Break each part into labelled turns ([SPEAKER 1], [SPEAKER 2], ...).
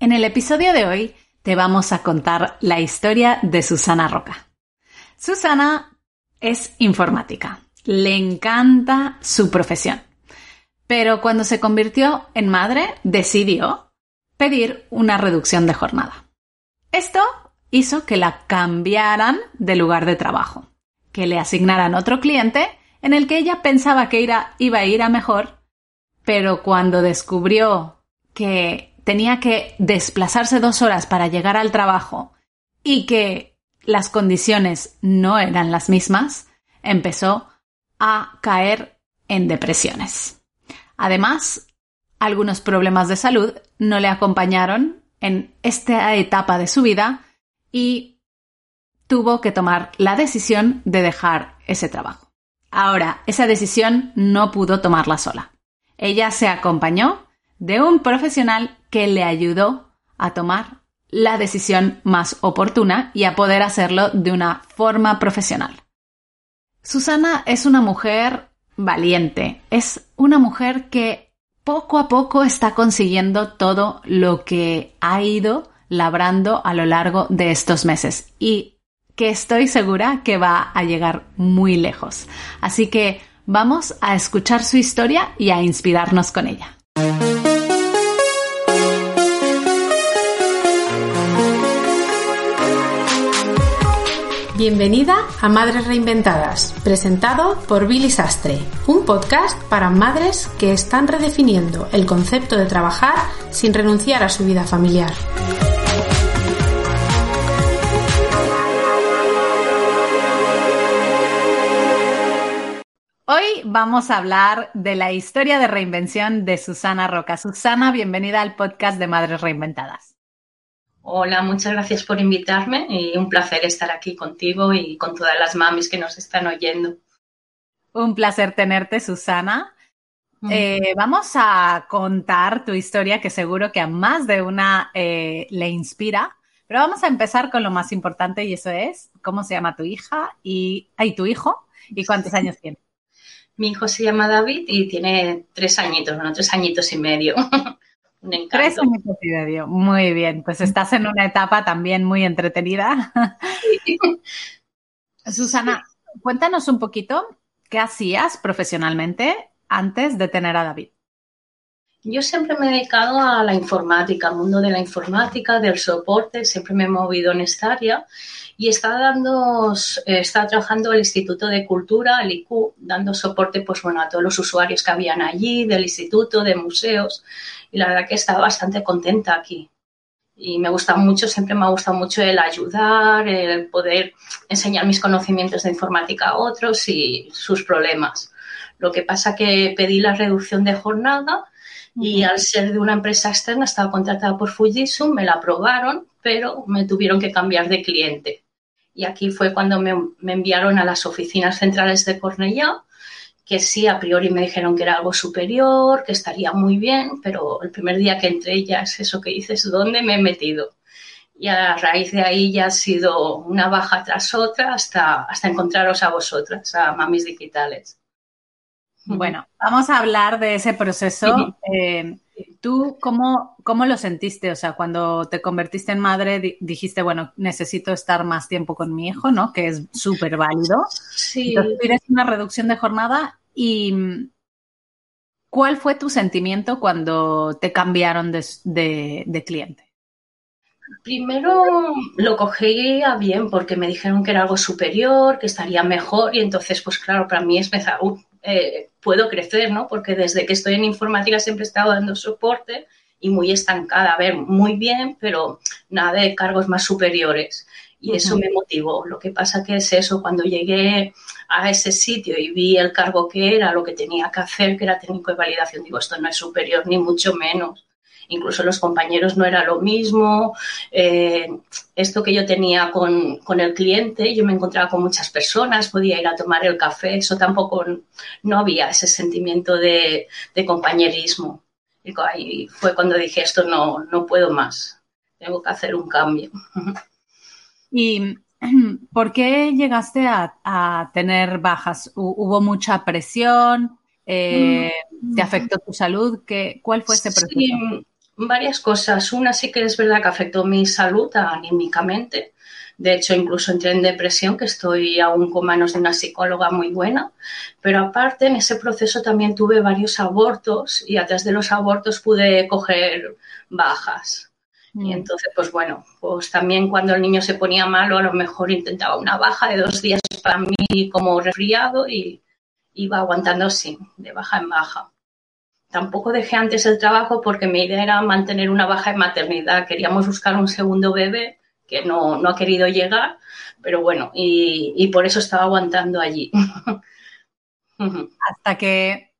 [SPEAKER 1] En el episodio de hoy te vamos a contar la historia de Susana Roca. Susana es informática, le encanta su profesión, pero cuando se convirtió en madre decidió pedir una reducción de jornada. Esto hizo que la cambiaran de lugar de trabajo, que le asignaran otro cliente en el que ella pensaba que iba a ir a mejor, pero cuando descubrió que tenía que desplazarse dos horas para llegar al trabajo y que las condiciones no eran las mismas, empezó a caer en depresiones. Además, algunos problemas de salud no le acompañaron en esta etapa de su vida y tuvo que tomar la decisión de dejar ese trabajo. Ahora, esa decisión no pudo tomarla sola. Ella se acompañó de un profesional que le ayudó a tomar la decisión más oportuna y a poder hacerlo de una forma profesional. Susana es una mujer valiente, es una mujer que poco a poco está consiguiendo todo lo que ha ido labrando a lo largo de estos meses y que estoy segura que va a llegar muy lejos. Así que vamos a escuchar su historia y a inspirarnos con ella. Bienvenida a Madres Reinventadas, presentado por Billy Sastre, un podcast para madres que están redefiniendo el concepto de trabajar sin renunciar a su vida familiar. Hoy vamos a hablar de la historia de reinvención de Susana Roca. Susana, bienvenida al podcast de Madres Reinventadas.
[SPEAKER 2] Hola, muchas gracias por invitarme y un placer estar aquí contigo y con todas las mamis que nos están oyendo.
[SPEAKER 1] Un placer tenerte, Susana. Eh, vamos a contar tu historia que seguro que a más de una eh, le inspira, pero vamos a empezar con lo más importante y eso es cómo se llama tu hija y, y tu hijo y cuántos años tiene.
[SPEAKER 2] Mi hijo se llama David y tiene tres añitos, bueno, tres añitos y medio.
[SPEAKER 1] Tres años y medio. Muy bien. Pues estás en una etapa también muy entretenida. Susana, cuéntanos un poquito qué hacías profesionalmente antes de tener a David.
[SPEAKER 2] Yo siempre me he dedicado a la informática, al mundo de la informática, del soporte, siempre me he movido en esta área y está dando, está trabajando el Instituto de Cultura, el IQ, dando soporte pues bueno a todos los usuarios que habían allí, del instituto, de museos y la verdad que estaba bastante contenta aquí. Y me gusta mucho, siempre me ha gustado mucho el ayudar, el poder enseñar mis conocimientos de informática a otros y sus problemas. Lo que pasa que pedí la reducción de jornada y al ser de una empresa externa estaba contratada por Fujitsu, me la aprobaron, pero me tuvieron que cambiar de cliente. Y aquí fue cuando me, me enviaron a las oficinas centrales de Cornellá que sí, a priori me dijeron que era algo superior, que estaría muy bien, pero el primer día que entré ya es eso que dices, ¿dónde me he metido? Y a raíz de ahí ya ha sido una baja tras otra hasta, hasta encontraros a vosotras, a mamis digitales.
[SPEAKER 1] Bueno, vamos a hablar de ese proceso. Eh, ¿Tú cómo, cómo, lo sentiste? O sea, cuando te convertiste en madre, dijiste, bueno, necesito estar más tiempo con mi hijo, ¿no? Que es súper válido.
[SPEAKER 2] Sí.
[SPEAKER 1] Entonces, una reducción de jornada y ¿cuál fue tu sentimiento cuando te cambiaron de, de cliente?
[SPEAKER 2] Primero lo cogí bien porque me dijeron que era algo superior, que estaría mejor y entonces, pues claro, para mí es eh, puedo crecer, ¿no? Porque desde que estoy en informática siempre he estado dando soporte y muy estancada. A ver, muy bien, pero nada de cargos más superiores. Y eso me motivó. Lo que pasa que es eso, cuando llegué a ese sitio y vi el cargo que era, lo que tenía que hacer, que era técnico de validación, digo, esto no es superior ni mucho menos. incluso los compañeros no era lo mismo. Eh, esto que yo tenía con, el cliente, yo me encontraba con muchas personas, podía ir a tomar el café, eso tampoco, no había ese sentimiento de, compañerismo. Y fue cuando dije, esto no, no puedo más, tengo que hacer un cambio.
[SPEAKER 1] ¿Y por qué llegaste a, tener bajas? ¿Hubo mucha presión? Eh, ¿Te mm. afectó tu salud? ¿Qué, ¿Cuál fue ese proceso?
[SPEAKER 2] Sí, varias cosas. Una sí que es verdad que afectó mi salud anímicamente. De hecho, incluso entré en depresión, que estoy aún con manos de una psicóloga muy buena. Pero aparte, en ese proceso también tuve varios abortos y atrás de los abortos pude coger bajas. Y mm. entonces, pues bueno, pues también cuando el niño se ponía malo, a lo mejor intentaba una baja de dos días para mí como resfriado y iba aguantando así, de baja en baja. Tampoco dejé antes el trabajo porque mi idea era mantener una baja en maternidad. Queríamos buscar un segundo bebé que no, ha querido llegar, pero bueno, y, por eso estaba aguantando allí.
[SPEAKER 1] Hasta que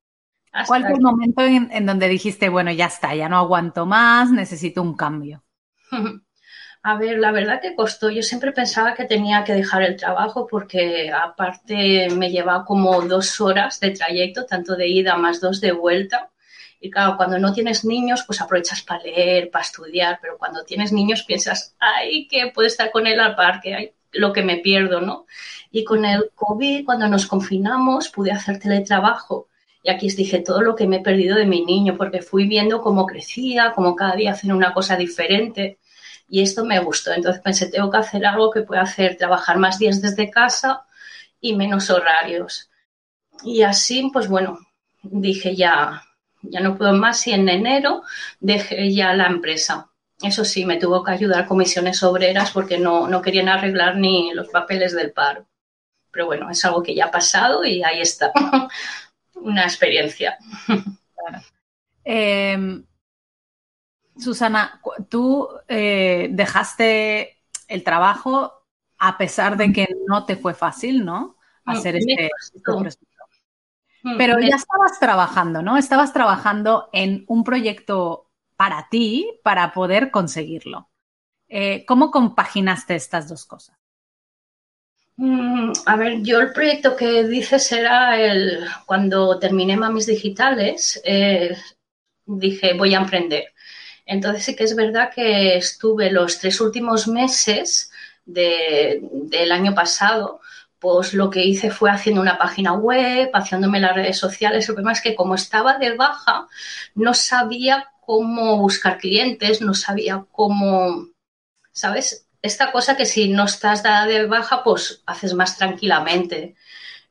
[SPEAKER 1] ¿Cuál fue el momento en, donde dijiste, bueno, ya está, ya no aguanto más, necesito un cambio?
[SPEAKER 2] A ver, la verdad que costó. Yo siempre pensaba que tenía que dejar el trabajo porque aparte me llevaba como dos horas de trayecto, tanto de ida más dos de vuelta. Y claro, cuando no tienes niños, pues aprovechas para leer, para estudiar, pero cuando tienes niños piensas, ay, que puedo estar con él al parque, lo que me pierdo, ¿no? Y con el COVID, cuando nos confinamos, pude hacer teletrabajo. Y aquí os dije todo lo que me he perdido de mi niño, porque fui viendo cómo crecía, cómo cada día hacen una cosa diferente y esto me gustó. Entonces pensé, tengo que hacer algo que pueda hacer trabajar más días desde casa y menos horarios. Y así, pues bueno, dije ya, ya no puedo más y en enero dejé ya la empresa. Eso sí, me tuvo que ayudar comisiones obreras porque no, no querían arreglar ni los papeles del paro. Pero bueno, es algo que ya ha pasado y ahí está. Una experiencia.
[SPEAKER 1] Em, Susana, tú eh, dejaste el trabajo a pesar de que no te fue fácil, ¿no? Hacer este, este proceso. Mm, Pero ya estabas trabajando, ¿no? Estabas trabajando en un proyecto para ti, para poder conseguirlo. Eh, ¿Cómo compaginaste estas dos cosas?
[SPEAKER 2] Mm, a ver, yo el proyecto que dices era el cuando terminé Mamis Digitales, eh, dije voy a emprender. Entonces sí que es verdad que estuve los tres últimos meses del año pasado, pues lo que hice fue haciendo una página web, haciéndome las redes sociales. El problema es que como estaba de baja, no sabía cómo buscar clientes, no sabía cómo, ¿sabes? Esta cosa que si no estás dada de baja, pues haces más tranquilamente.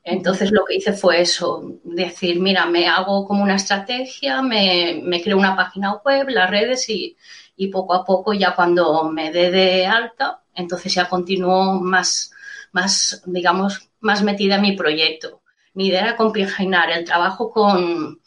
[SPEAKER 2] Entonces lo que hice fue eso, decir, mira, me hago como una estrategia, me, creo una página web, las redes y, poco a poco ya cuando me dé de alta, entonces ya continúo más, más, digamos, más metida en mi proyecto. Mi idea era compaginar el trabajo con,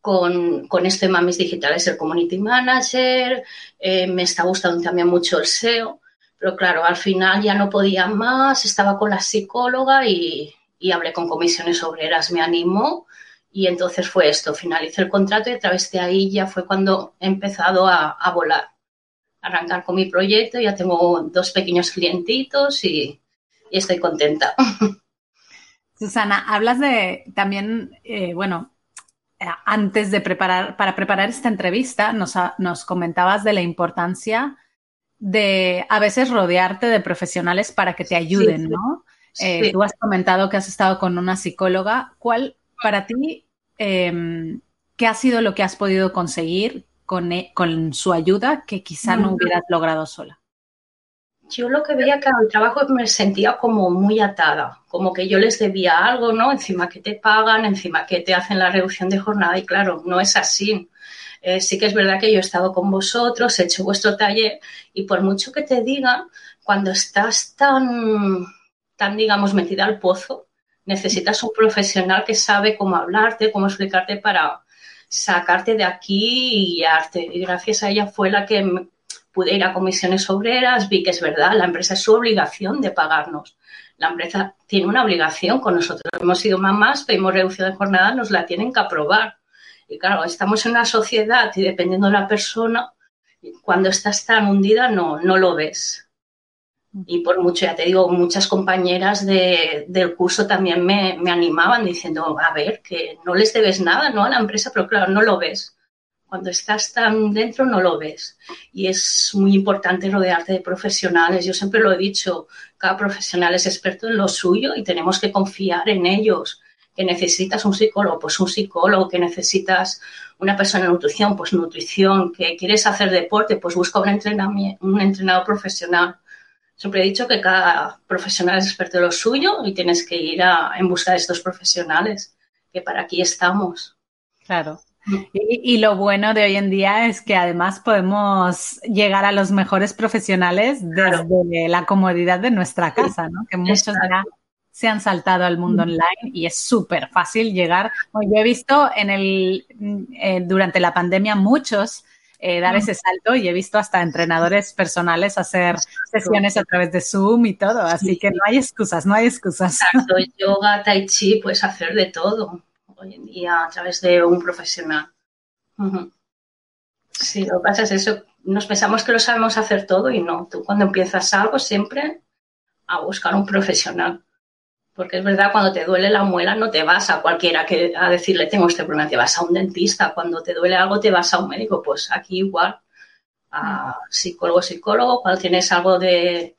[SPEAKER 2] con, este Mamis Digitales, el Community Manager, eh, me está gustando también mucho el SEO, pero claro, al final ya no podía más, estaba con la psicóloga y, y hablé con comisiones obreras, me animó y entonces fue esto, finalicé el contrato y a través de ahí ya fue cuando he empezado a, volar, arrancar con mi proyecto, ya tengo dos pequeños clientitos y, estoy contenta.
[SPEAKER 1] Susana, hablas de también, eh, bueno, antes de preparar, para preparar esta entrevista, nos, nos comentabas de la importancia de a veces rodearte de profesionales para que te ayuden, ¿no? Eh, tú has comentado que has estado con una psicóloga. ¿Cuál para ti, em, qué ha sido lo que has podido conseguir con, e, con su ayuda que quizá no hubieras logrado sola?
[SPEAKER 2] Yo lo que veía que al trabajo me sentía como muy atada, como que yo les debía algo, ¿no? Encima que te pagan, encima que te hacen la reducción de jornada y claro, no es así. Eh, sí que es verdad que yo he estado con vosotros, he hecho vuestro taller y por mucho que te digan, cuando estás tan tan, digamos, metida al pozo, necesitas un profesional que sabe cómo hablarte, cómo explicarte para sacarte de aquí y guiarte. Y gracias a ella fue la que pude ir a comisiones obreras, vi que es verdad, la empresa es su obligación de pagarnos. La empresa tiene una obligación con nosotros. Hemos sido mamás, pedimos reducción de jornada, nos la tienen que aprobar. Y claro, estamos en una sociedad y dependiendo de la persona, cuando estás tan hundida no, no lo ves. Y por mucho, ya te digo, muchas compañeras del curso también me, me, animaban diciendo, a ver, que no les debes nada, ¿no? A la empresa, pero claro, no lo ves. Cuando estás tan dentro no lo ves. Y es muy importante rodearte de profesionales. Yo siempre lo he dicho, cada profesional es experto en lo suyo y tenemos que confiar en ellos. Que necesitas un psicólogo, pues un psicólogo. Que necesitas una persona en nutrición, pues nutrición. Que quieres hacer deporte, pues busca un, un entrenador profesional Siempre he dicho que cada profesional es experto en lo suyo y tienes que ir en busca de estos profesionales, que para aquí estamos.
[SPEAKER 1] Claro. Mm. Y, lo bueno de hoy en día es que además podemos llegar a los mejores profesionales desde la comodidad de nuestra casa, ¿no? Que muchos ya se han saltado al mundo mm. online y es súper fácil llegar. yo he visto en el, eh, durante la pandemia muchos eh, dar ese salto y he visto hasta entrenadores personales hacer sesiones a través de Zoom y todo, así que no hay excusas, no hay excusas.
[SPEAKER 2] Exacto, yoga, tai chi, puedes hacer de todo hoy en día a través de un profesional. Sí, lo que pasa es eso, nos pensamos que lo sabemos hacer todo y no, tú cuando empiezas algo siempre a buscar un profesional. Porque es verdad, cuando te duele la muela no te vas a cualquiera que, a decirle tengo este problema, te vas a un dentista. Cuando te duele algo te vas a un médico. Pues aquí igual, a psicólogo, psicólogo. Cuando tienes algo de,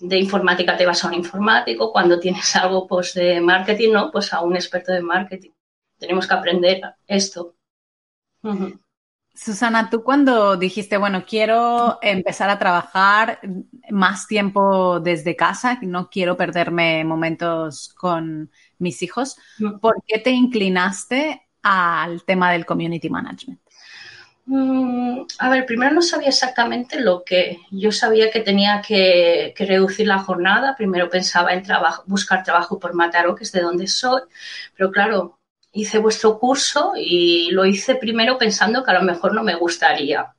[SPEAKER 2] informática te vas a un informático. Cuando tienes algo pues, de marketing, ¿no? Pues a un experto de marketing. Tenemos que aprender esto.
[SPEAKER 1] Susana, tú cuando dijiste, bueno, quiero empezar a trabajar más tiempo desde casa, no quiero perderme momentos con mis hijos, ¿por qué te inclinaste al tema del community management?
[SPEAKER 2] Mm, a ver, primero no sabía exactamente lo que. Yo sabía que tenía que, reducir la jornada. Primero pensaba en buscar trabajo por Mataró, que es de donde soy. Pero claro, hice vuestro curso y lo hice primero pensando que a lo mejor no me gustaría.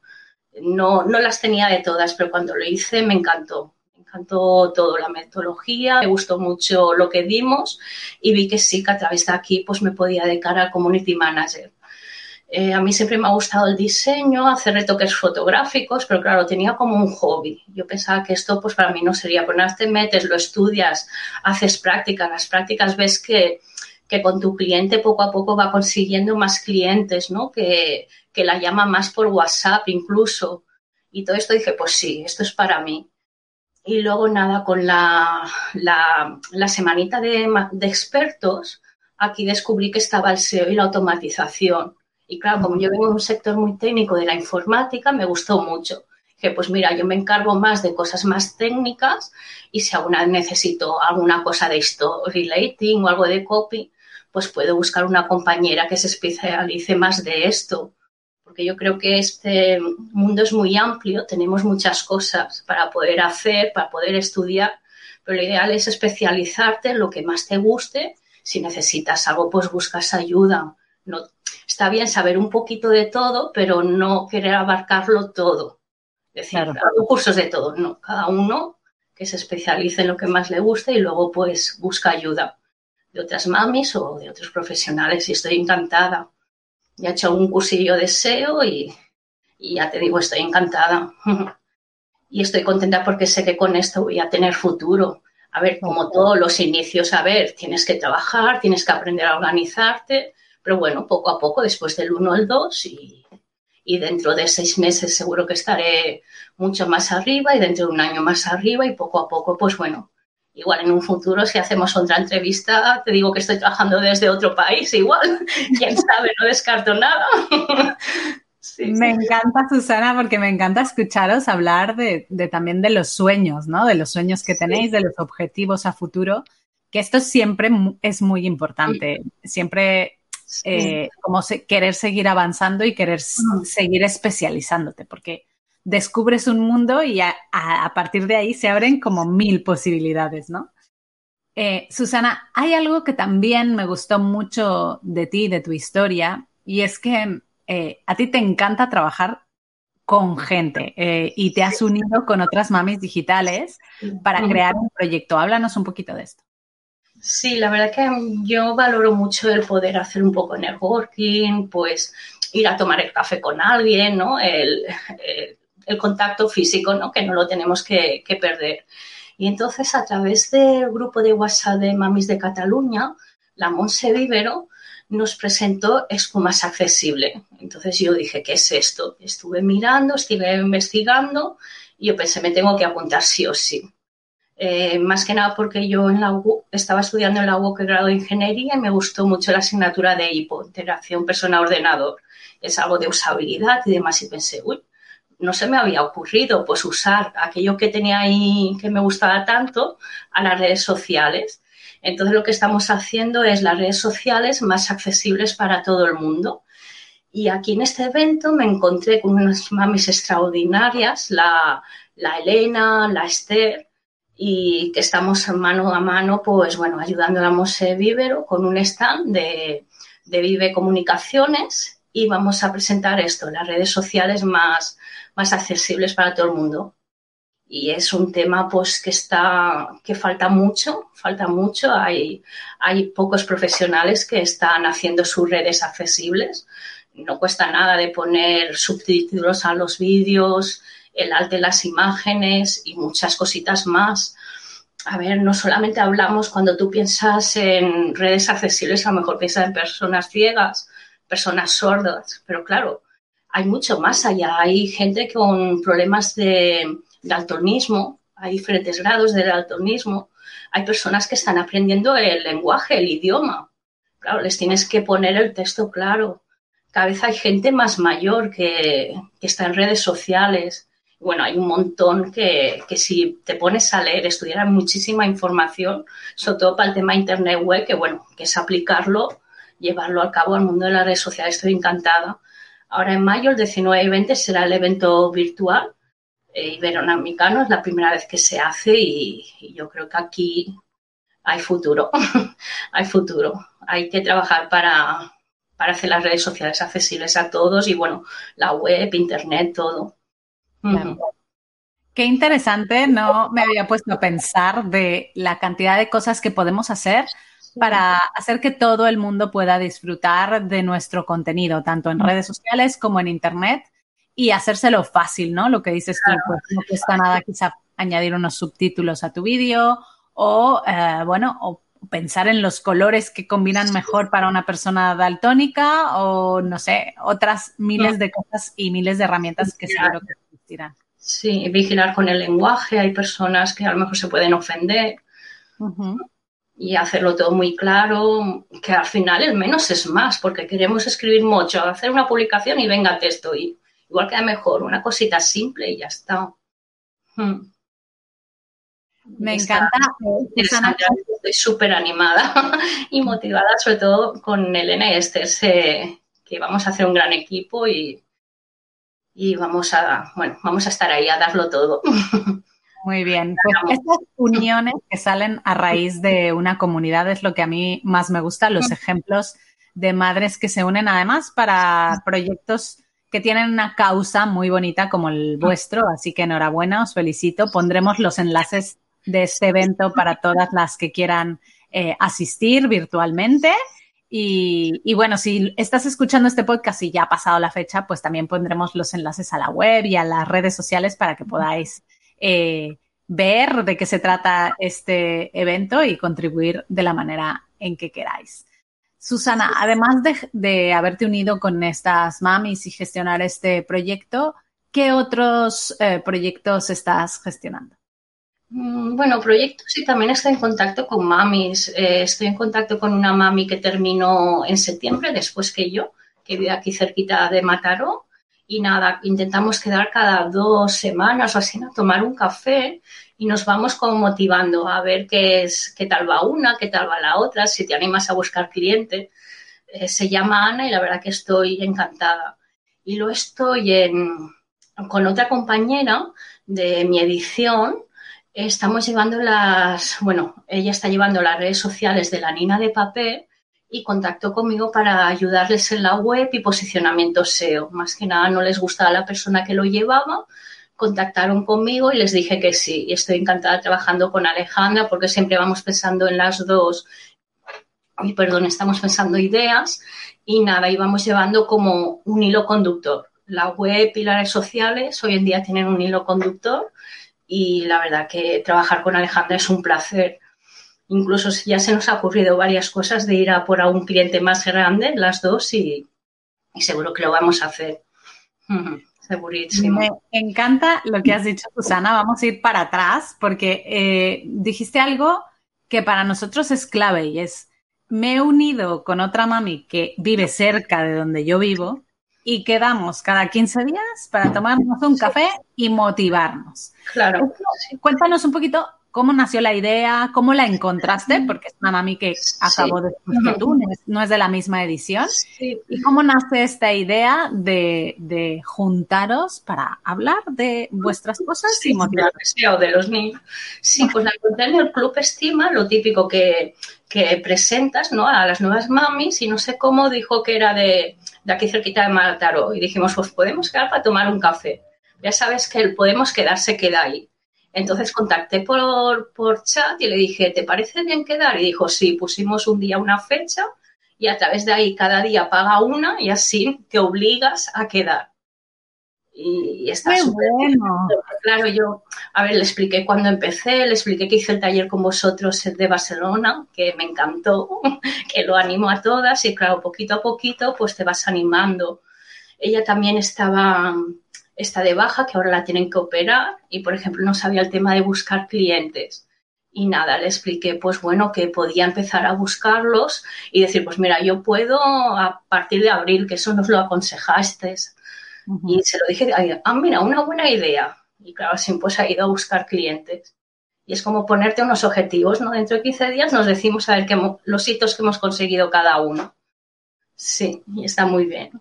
[SPEAKER 2] No, no las tenía de todas, pero cuando lo hice me encantó. Me encantó todo, la metodología, me gustó mucho lo que dimos y vi que sí, que a través de aquí pues me podía dedicar al community manager. Eh, a mí siempre me ha gustado el diseño, hacer retoques fotográficos, pero claro, tenía como un hobby. Yo pensaba que esto pues para mí no sería, ponerte, metes, lo estudias, haces prácticas, las prácticas ves que, que con tu cliente poco a poco va consiguiendo más clientes, ¿no? Que, que la llama más por WhatsApp incluso. Y todo esto dije, pues sí, esto es para mí. Y luego nada, con la, la, semanita de, expertos, aquí descubrí que estaba el SEO y la automatización. Y claro, como yo vengo de un sector muy técnico de la informática, me gustó mucho. Dije, pues mira, yo me encargo más de cosas más técnicas y si alguna necesito alguna cosa de story relating o algo de copy, pues puedo buscar una compañera que se especialice más de esto. Porque yo creo que este mundo es muy amplio, tenemos muchas cosas para poder hacer, para poder estudiar, pero lo ideal es especializarte en lo que más te guste. Si necesitas algo, pues buscas ayuda. No, está bien saber un poquito de todo, pero no querer abarcarlo todo. Es decir, cursos de todo, no, cada uno que se especialice en lo que más le guste y luego pues busca ayuda de otras mamis o de otros profesionales y estoy encantada. Ya he hecho un cursillo de SEO y, ya te digo, estoy encantada. y estoy contenta porque sé que con esto voy a tener futuro. A ver, como todos los inicios, a ver, tienes que trabajar, tienes que aprender a organizarte, pero bueno, poco a poco, después del 1 al 2 y, y dentro de seis meses seguro que estaré mucho más arriba y dentro de un año más arriba y poco a poco, pues bueno, Igual en un futuro, si hacemos otra entrevista, te digo que estoy trabajando desde otro país, igual. Quién sabe, no descarto nada.
[SPEAKER 1] me encanta, Susana, porque me encanta escucharos hablar de, también de los sueños, ¿no? De los sueños que tenéis, de los objetivos a futuro, que esto siempre es muy importante. Siempre eh, como querer seguir avanzando y querer seguir especializándote, porque descubres un mundo y a, partir de ahí se abren como mil posibilidades, ¿no? Eh, Susana, hay algo que también me gustó mucho de ti, de tu historia, y es que eh, a ti te encanta trabajar con gente eh, y te has unido con otras mamis digitales para crear un proyecto. Háblanos un poquito de esto.
[SPEAKER 2] Sí, la verdad que yo valoro mucho el poder hacer un poco networking, pues ir a tomar el café con alguien, ¿no? El, contacto físico, ¿no? Que no lo tenemos que, perder. Y entonces, a través del grupo de WhatsApp de Mamis de Cataluña, la Monse Vivero nos presentó Espumas Accesible. Entonces yo dije, ¿qué es esto? Estuve mirando, estuve investigando y yo pensé, me tengo que apuntar sí o sí. Eh, más que nada porque yo estaba estudiando en la UOC el grado de ingeniería y me gustó mucho la asignatura de IPO, interacción persona-ordenador. Es algo de usabilidad y demás. Y pensé, uy, no se me había ocurrido pues usar aquello que tenía ahí que me gustaba tanto a las redes sociales. Entonces lo que estamos haciendo es las redes sociales más accesibles para todo el mundo. Y aquí en este evento me encontré con unas mamis extraordinarias, la, la Elena, la Esther, y que estamos mano a mano, pues bueno, ayudando a Mose Vivero con un stand de, de Vive Comunicaciones y vamos a presentar esto, las redes sociales más, más accesibles para todo el mundo. Y es un tema pues que está, que falta mucho, falta mucho. Hay, hay pocos profesionales que están haciendo sus redes accesibles. No cuesta nada de poner subtítulos a los vídeos, el arte de las imágenes y muchas cositas más. A ver, no solamente hablamos cuando tú piensas en redes accesibles, a lo mejor piensas en personas ciegas, personas sordas, pero claro, hay mucho más allá. Hay gente con problemas de daltonismo, hay diferentes grados de daltonismo, hay personas que están aprendiendo el lenguaje, el idioma. Claro, les tienes que poner el texto claro. Cada vez hay gente más mayor que, que está en redes sociales, bueno, hay un montón que, si te pones a leer, estudiar muchísima información, sobre todo para el tema Internet web, que bueno, que es aplicarlo, llevarlo a cabo al mundo de las redes sociales. Estoy encantada. Ahora en mayo, el 19 y 20, será el evento virtual eh, iberoamericano. Es la primera vez que se hace y, yo creo que aquí hay futuro. hay futuro. Hay que trabajar para, para hacer las redes sociales accesibles a todos y bueno, la web, Internet, todo.
[SPEAKER 1] Qué interesante, no me había puesto a pensar de la cantidad de cosas que podemos hacer para hacer que todo el mundo pueda disfrutar de nuestro contenido, tanto en redes sociales como en Internet, y hacérselo fácil, ¿no? Lo que dices tú, pues no cuesta nada quizá añadir unos subtítulos a tu vídeo o, eh, bueno, o pensar en los colores que combinan mejor para una persona daltónica o, no sé, otras miles de cosas y miles de herramientas que seguro que
[SPEAKER 2] Sí, vigilar con el lenguaje. Hay personas que a lo mejor se pueden ofender. Y hacerlo todo muy claro, que al final el menos es más, porque queremos escribir mucho, hacer una publicación y venga texto. Y igual queda mejor, una cosita simple y ya está.
[SPEAKER 1] Hmm. Me encanta.
[SPEAKER 2] Estoy súper animada y motivada, sobre todo con Elena y Esther, que vamos a hacer un gran equipo y y vamos a, bueno, vamos a estar ahí a darlo todo.
[SPEAKER 1] Muy bien. Pues estas uniones que salen a raíz de una comunidad es lo que a mí más me gusta, los ejemplos de madres que se unen además para proyectos que tienen una causa muy bonita como el vuestro, así que enhorabuena, os felicito. Pondremos los enlaces de este evento para todas las que quieran eh, asistir virtualmente. Y, bueno, si estás escuchando este podcast y ya ha pasado la fecha, pues también pondremos los enlaces a la web y a las redes sociales para que podáis eh, ver de qué se trata este evento y contribuir de la manera en que queráis. Susana, además de, haberte unido con estas mamis y gestionar este proyecto, ¿qué otros eh, proyectos estás gestionando?
[SPEAKER 2] Mm, bueno, proyectos y también estoy en contacto con mamis. Eh, estoy en contacto con una mami que terminó en septiembre, después que yo, que vive aquí cerquita de Mataró. Y nada, intentamos quedar cada dos semanas o así a tomar un café y nos vamos como motivando a ver qué es, qué tal va una, qué tal va la otra, si te animas a buscar cliente. Eh, se llama Ana y la verdad que estoy encantada. Y lo estoy en, con otra compañera de mi edición Estamos llevando las, bueno, ella está llevando las redes sociales de la Nina de Papel y contactó conmigo para ayudarles en la web y posicionamiento SEO. Más que nada no les gustaba la persona que lo llevaba, contactaron conmigo y les dije que sí. Y estoy encantada trabajando con Alejandra porque siempre vamos pensando en las dos, y perdón, estamos pensando ideas y nada, íbamos llevando como un hilo conductor. La web y las redes sociales hoy en día tienen un hilo conductor y la verdad que trabajar con Alejandra es un placer. Incluso ya se nos ha ocurrido varias cosas de ir a por a un cliente más grande, las dos, y, seguro que lo vamos a hacer. Segurísimo.
[SPEAKER 1] Me encanta lo que has dicho, Susana. Vamos a ir para atrás porque eh, dijiste algo que para nosotros es clave y es, me he unido con otra mami que vive cerca de donde yo vivo y quedamos cada 15 días para tomarnos un café y motivarnos.
[SPEAKER 2] Claro.
[SPEAKER 1] Cuéntanos un poquito cómo nació la idea, cómo la encontraste, porque es una mami que acabó después que tú, no es, de la misma edición. ¿Y cómo nace esta idea de, juntaros para hablar de vuestras cosas
[SPEAKER 2] y motivar? O de los niños. Sí, pues la encontré en el Club Estima, lo típico que, presentas ¿no? a las nuevas mamis y no sé cómo dijo que era de, de aquí cerquita de Mataró y dijimos, pues podemos quedar para tomar un café. Ya sabes que el podemos quedar se queda ahí. Entonces contacté por, por chat y le dije, ¿te parece bien quedar? Y dijo, sí, pusimos un día una fecha y a través de ahí cada día paga una y así te obligas a quedar. Y, está súper bueno. Claro, yo, a ver, le expliqué cuando empecé, le expliqué que hice el taller con vosotros de Barcelona, que me encantó, que lo animo a todas y claro, poquito a poquito pues te vas animando. Ella también estaba está de baja, que ahora la tienen que operar y, por ejemplo, no sabía el tema de buscar clientes. Y nada, le expliqué, pues bueno, que podía empezar a buscarlos y decir, pues mira, yo puedo a partir de abril, que eso nos lo aconsejaste. Y se lo dije, ah, mira, una buena idea. Y claro, así pues ha ido a buscar clientes. Y es como ponerte unos objetivos, ¿no? Dentro de 15 días nos decimos a ver qué, los hitos que hemos conseguido cada uno. Sí, y está muy bien.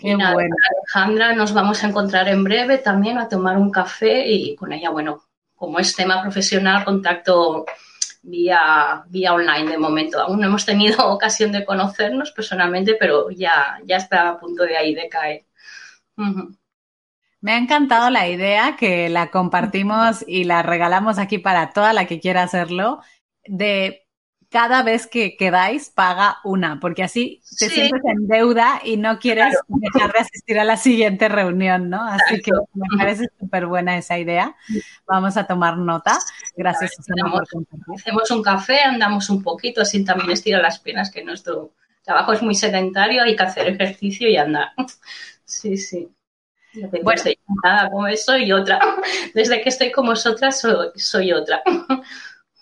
[SPEAKER 2] Qué Alejandra nos vamos a encontrar en breve también a tomar un café y con ella, bueno, como es tema profesional, contacto vía, vía online de momento. Aún no hemos tenido ocasión de conocernos personalmente, pero ya, ya está a punto de ahí de caer.
[SPEAKER 1] Me ha encantado la idea que la compartimos y la regalamos aquí para toda la que quiera hacerlo, de cada vez que quedáis paga una, porque así te sientes en deuda y no quieres dejar de asistir a la siguiente reunión, ¿no? Así que me parece súper buena esa idea. Vamos a tomar nota. Gracias, Susana, por
[SPEAKER 2] compartir. Hacemos un café, andamos un poquito, así también estira las piernas, que nuestro trabajo es muy sedentario, hay que hacer ejercicio y andar. Sí, sí. Bueno, estoy nada como eso y otra. Desde que estoy con vosotras soy, soy otra.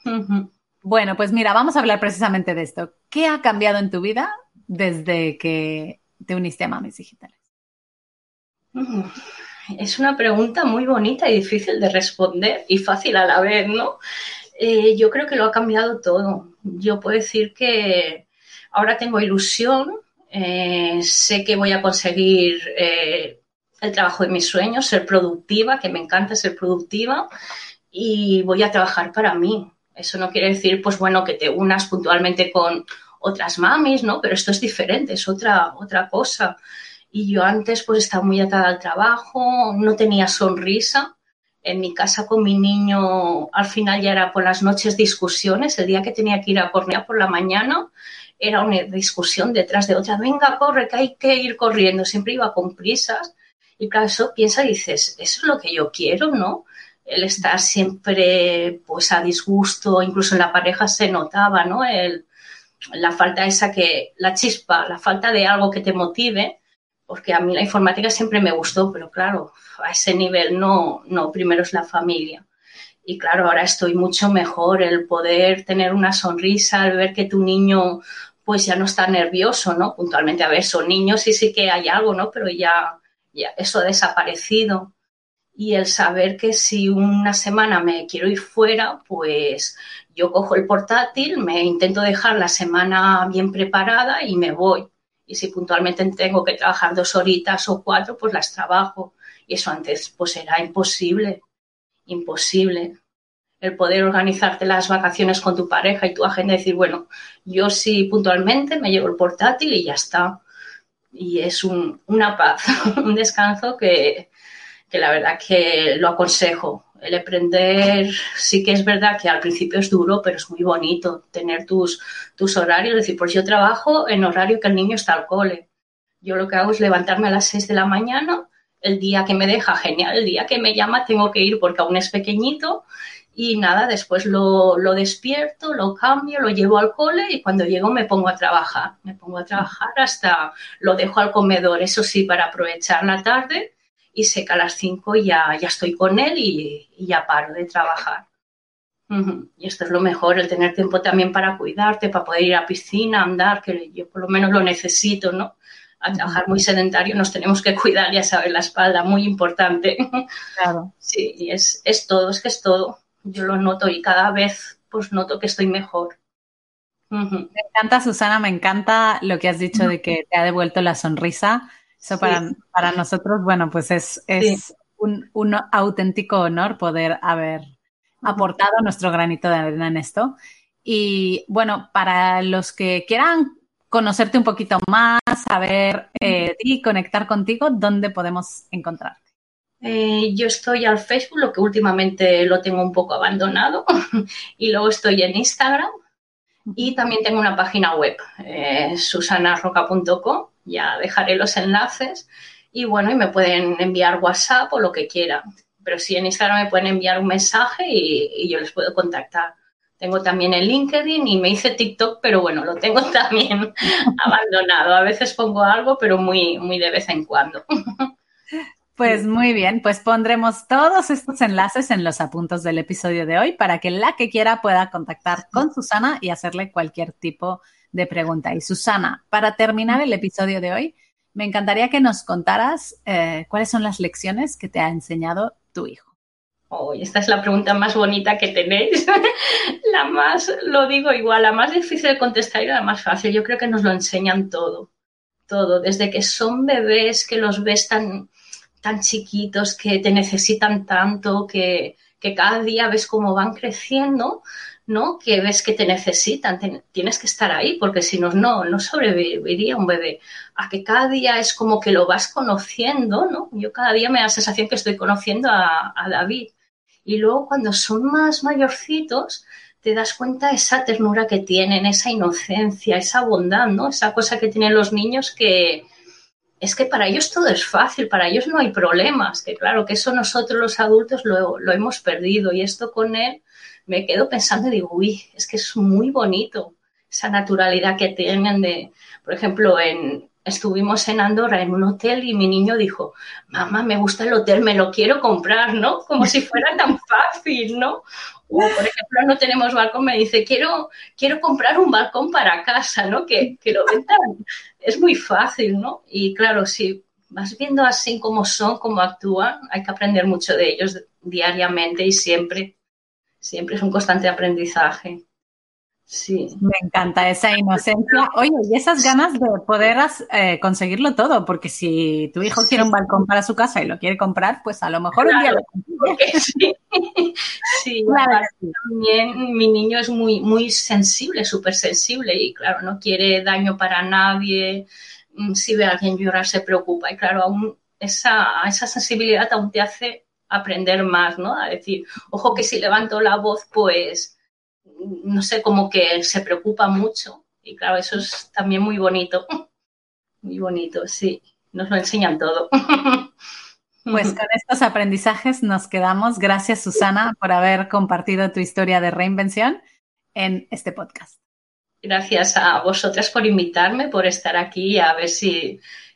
[SPEAKER 1] Bueno, pues mira, vamos a hablar precisamente de esto. ¿Qué ha cambiado en tu vida desde que te uniste a Mamis Digitales?
[SPEAKER 2] Mm, es una pregunta muy bonita y difícil de responder y fácil a la vez, ¿no? Eh, yo creo que lo ha cambiado todo. Yo puedo decir que ahora tengo ilusión, eh, sé que voy a conseguir eh, el trabajo de mis sueños, ser productiva, que me encanta ser productiva y voy a trabajar para mí. Eso no quiere decir, pues bueno, que te unas puntualmente con otras mamis, ¿no? Pero esto es diferente, es otra, otra cosa. Y yo antes pues estaba muy atada al trabajo, no tenía sonrisa. En mi casa con mi niño al final ya era por las noches discusiones. El día que tenía que ir a correr por la mañana era una discusión detrás de otra. Venga, corre, que hay que ir corriendo. Siempre iba con prisas. Y claro, eso piensa y dices, eso es lo que yo quiero, ¿no? El estar siempre pues a disgusto, incluso en la pareja se notaba, ¿no? El, la falta esa que, la chispa, la falta de algo que te motive, porque a mí la informática siempre me gustó, pero claro, a ese nivel no, no, primero es la familia. Y claro, ahora estoy mucho mejor, el poder tener una sonrisa, el ver que tu niño pues ya no está nervioso, ¿no? Puntualmente, a ver, son niños y sí que hay algo, ¿no? Pero ya, ya eso ha desaparecido y el saber que si una semana me quiero ir fuera, pues yo cojo el portátil, me intento dejar la semana bien preparada y me voy. Y si puntualmente tengo que trabajar dos horitas o cuatro, pues las trabajo. Y eso antes pues era imposible, imposible. El poder organizarte las vacaciones con tu pareja y tu agenda y decir, bueno, yo sí puntualmente me llevo el portátil y ya está. Y es un, una paz, un descanso que, que la verdad que lo aconsejo. El emprender sí que es verdad que al principio es duro, pero es muy bonito tener tus, tus horarios. Es decir, pues yo trabajo en horario que el niño está al cole. Yo lo que hago es levantarme a las 6 de la mañana, el día que me deja, genial, el día que me llama tengo que ir porque aún es pequeñito y nada, después lo, lo, despierto, lo cambio, lo llevo al cole y cuando llego me pongo a trabajar. Me pongo a trabajar hasta lo dejo al comedor, eso sí, para aprovechar la tarde y sé que a las 5 ya, ya estoy con él y, y ya paro de trabajar. Y esto es lo mejor, el tener tiempo también para cuidarte, para poder ir a piscina, andar, que yo por lo menos lo necesito, ¿no? A trabajar muy sedentario nos tenemos que cuidar, ya sabes, la espalda, muy importante.
[SPEAKER 1] Claro.
[SPEAKER 2] Sí, es, es todo, es que es todo yo lo noto y cada vez pues noto que estoy mejor.
[SPEAKER 1] Me encanta, Susana, me encanta lo que has dicho de que te ha devuelto la sonrisa. Eso para, para nosotros, bueno, pues es, es un, un, auténtico honor poder haber aportado nuestro granito de arena en esto. Y bueno, para los que quieran conocerte un poquito más, saber eh, y conectar contigo, ¿dónde podemos encontrarte?
[SPEAKER 2] Eh, yo estoy al Facebook, lo que últimamente lo tengo un poco abandonado, y luego estoy en Instagram. Y también tengo una página web, eh, susanarroca.com, ya dejaré los enlaces y bueno, y me pueden enviar WhatsApp o lo que quieran, pero sí en Instagram me pueden enviar un mensaje y, yo les puedo contactar. Tengo también el LinkedIn y me hice TikTok, pero bueno, lo tengo también abandonado. A veces pongo algo, pero muy, muy de vez en cuando.
[SPEAKER 1] Pues muy bien, pues pondremos todos estos enlaces en los apuntos del episodio de hoy para que la que quiera pueda contactar con Susana y hacerle cualquier tipo de pregunta. Y Susana, para terminar el episodio de hoy, me encantaría que nos contaras eh, cuáles son las lecciones que te ha enseñado tu hijo.
[SPEAKER 2] Oh, esta es la pregunta más bonita que tenéis. la más, lo digo igual, la más difícil de contestar y la más fácil. Yo creo que nos lo enseñan todo. Todo. Desde que son bebés, que los ves tan tan chiquitos que te necesitan tanto, que, que cada día ves cómo van creciendo, ¿no? Que ves que te necesitan, tienes que estar ahí, porque si no, no, no sobreviviría un bebé. A que cada día es como que lo vas conociendo, ¿no? Yo cada día me da la sensación que estoy conociendo a, a David. Y luego cuando son más mayorcitos, te das cuenta esa ternura que tienen, esa inocencia, esa bondad, ¿no? Esa cosa que tienen los niños que, es que para ellos todo es fácil, para ellos no hay problemas, que claro, que eso nosotros los adultos lo, lo hemos perdido y esto con él me quedo pensando y digo, uy, es que es muy bonito esa naturalidad que tienen de, por ejemplo, en, estuvimos en Andorra en un hotel y mi niño dijo, mamá, me gusta el hotel, me lo quiero comprar, ¿no? Como si fuera tan fácil, ¿no? O, por ejemplo, no tenemos balcón, me dice, quiero, quiero comprar un balcón para casa, ¿no? Que, que lo ven Es muy fácil, ¿no? Y claro, si vas viendo así cómo son, cómo actúan, hay que aprender mucho de ellos diariamente y siempre. Siempre es un constante aprendizaje. Sí.
[SPEAKER 1] Me encanta esa inocencia. Oye, y esas ganas de poder eh, conseguirlo todo, porque si tu hijo quiere un balcón para su casa y lo quiere comprar, pues a lo mejor un día lo
[SPEAKER 2] consigue. Sí, sí claro. también mi niño es muy, muy sensible, súper sensible y claro, no quiere daño para nadie. Mm, si ve a alguien llorar se preocupa y claro, aún esa, esa sensibilidad aún te hace aprender más, ¿no? A decir, ojo que si levanto la voz, pues no sé, como que se preocupa mucho. Y claro, eso es también muy bonito. Muy bonito, sí. Nos lo enseñan todo.
[SPEAKER 1] Pues con estos aprendizajes nos quedamos. Gracias, Susana, por haber compartido tu historia de reinvención en este podcast.
[SPEAKER 2] Gracias a vosotras por invitarme, por estar aquí y a ver si,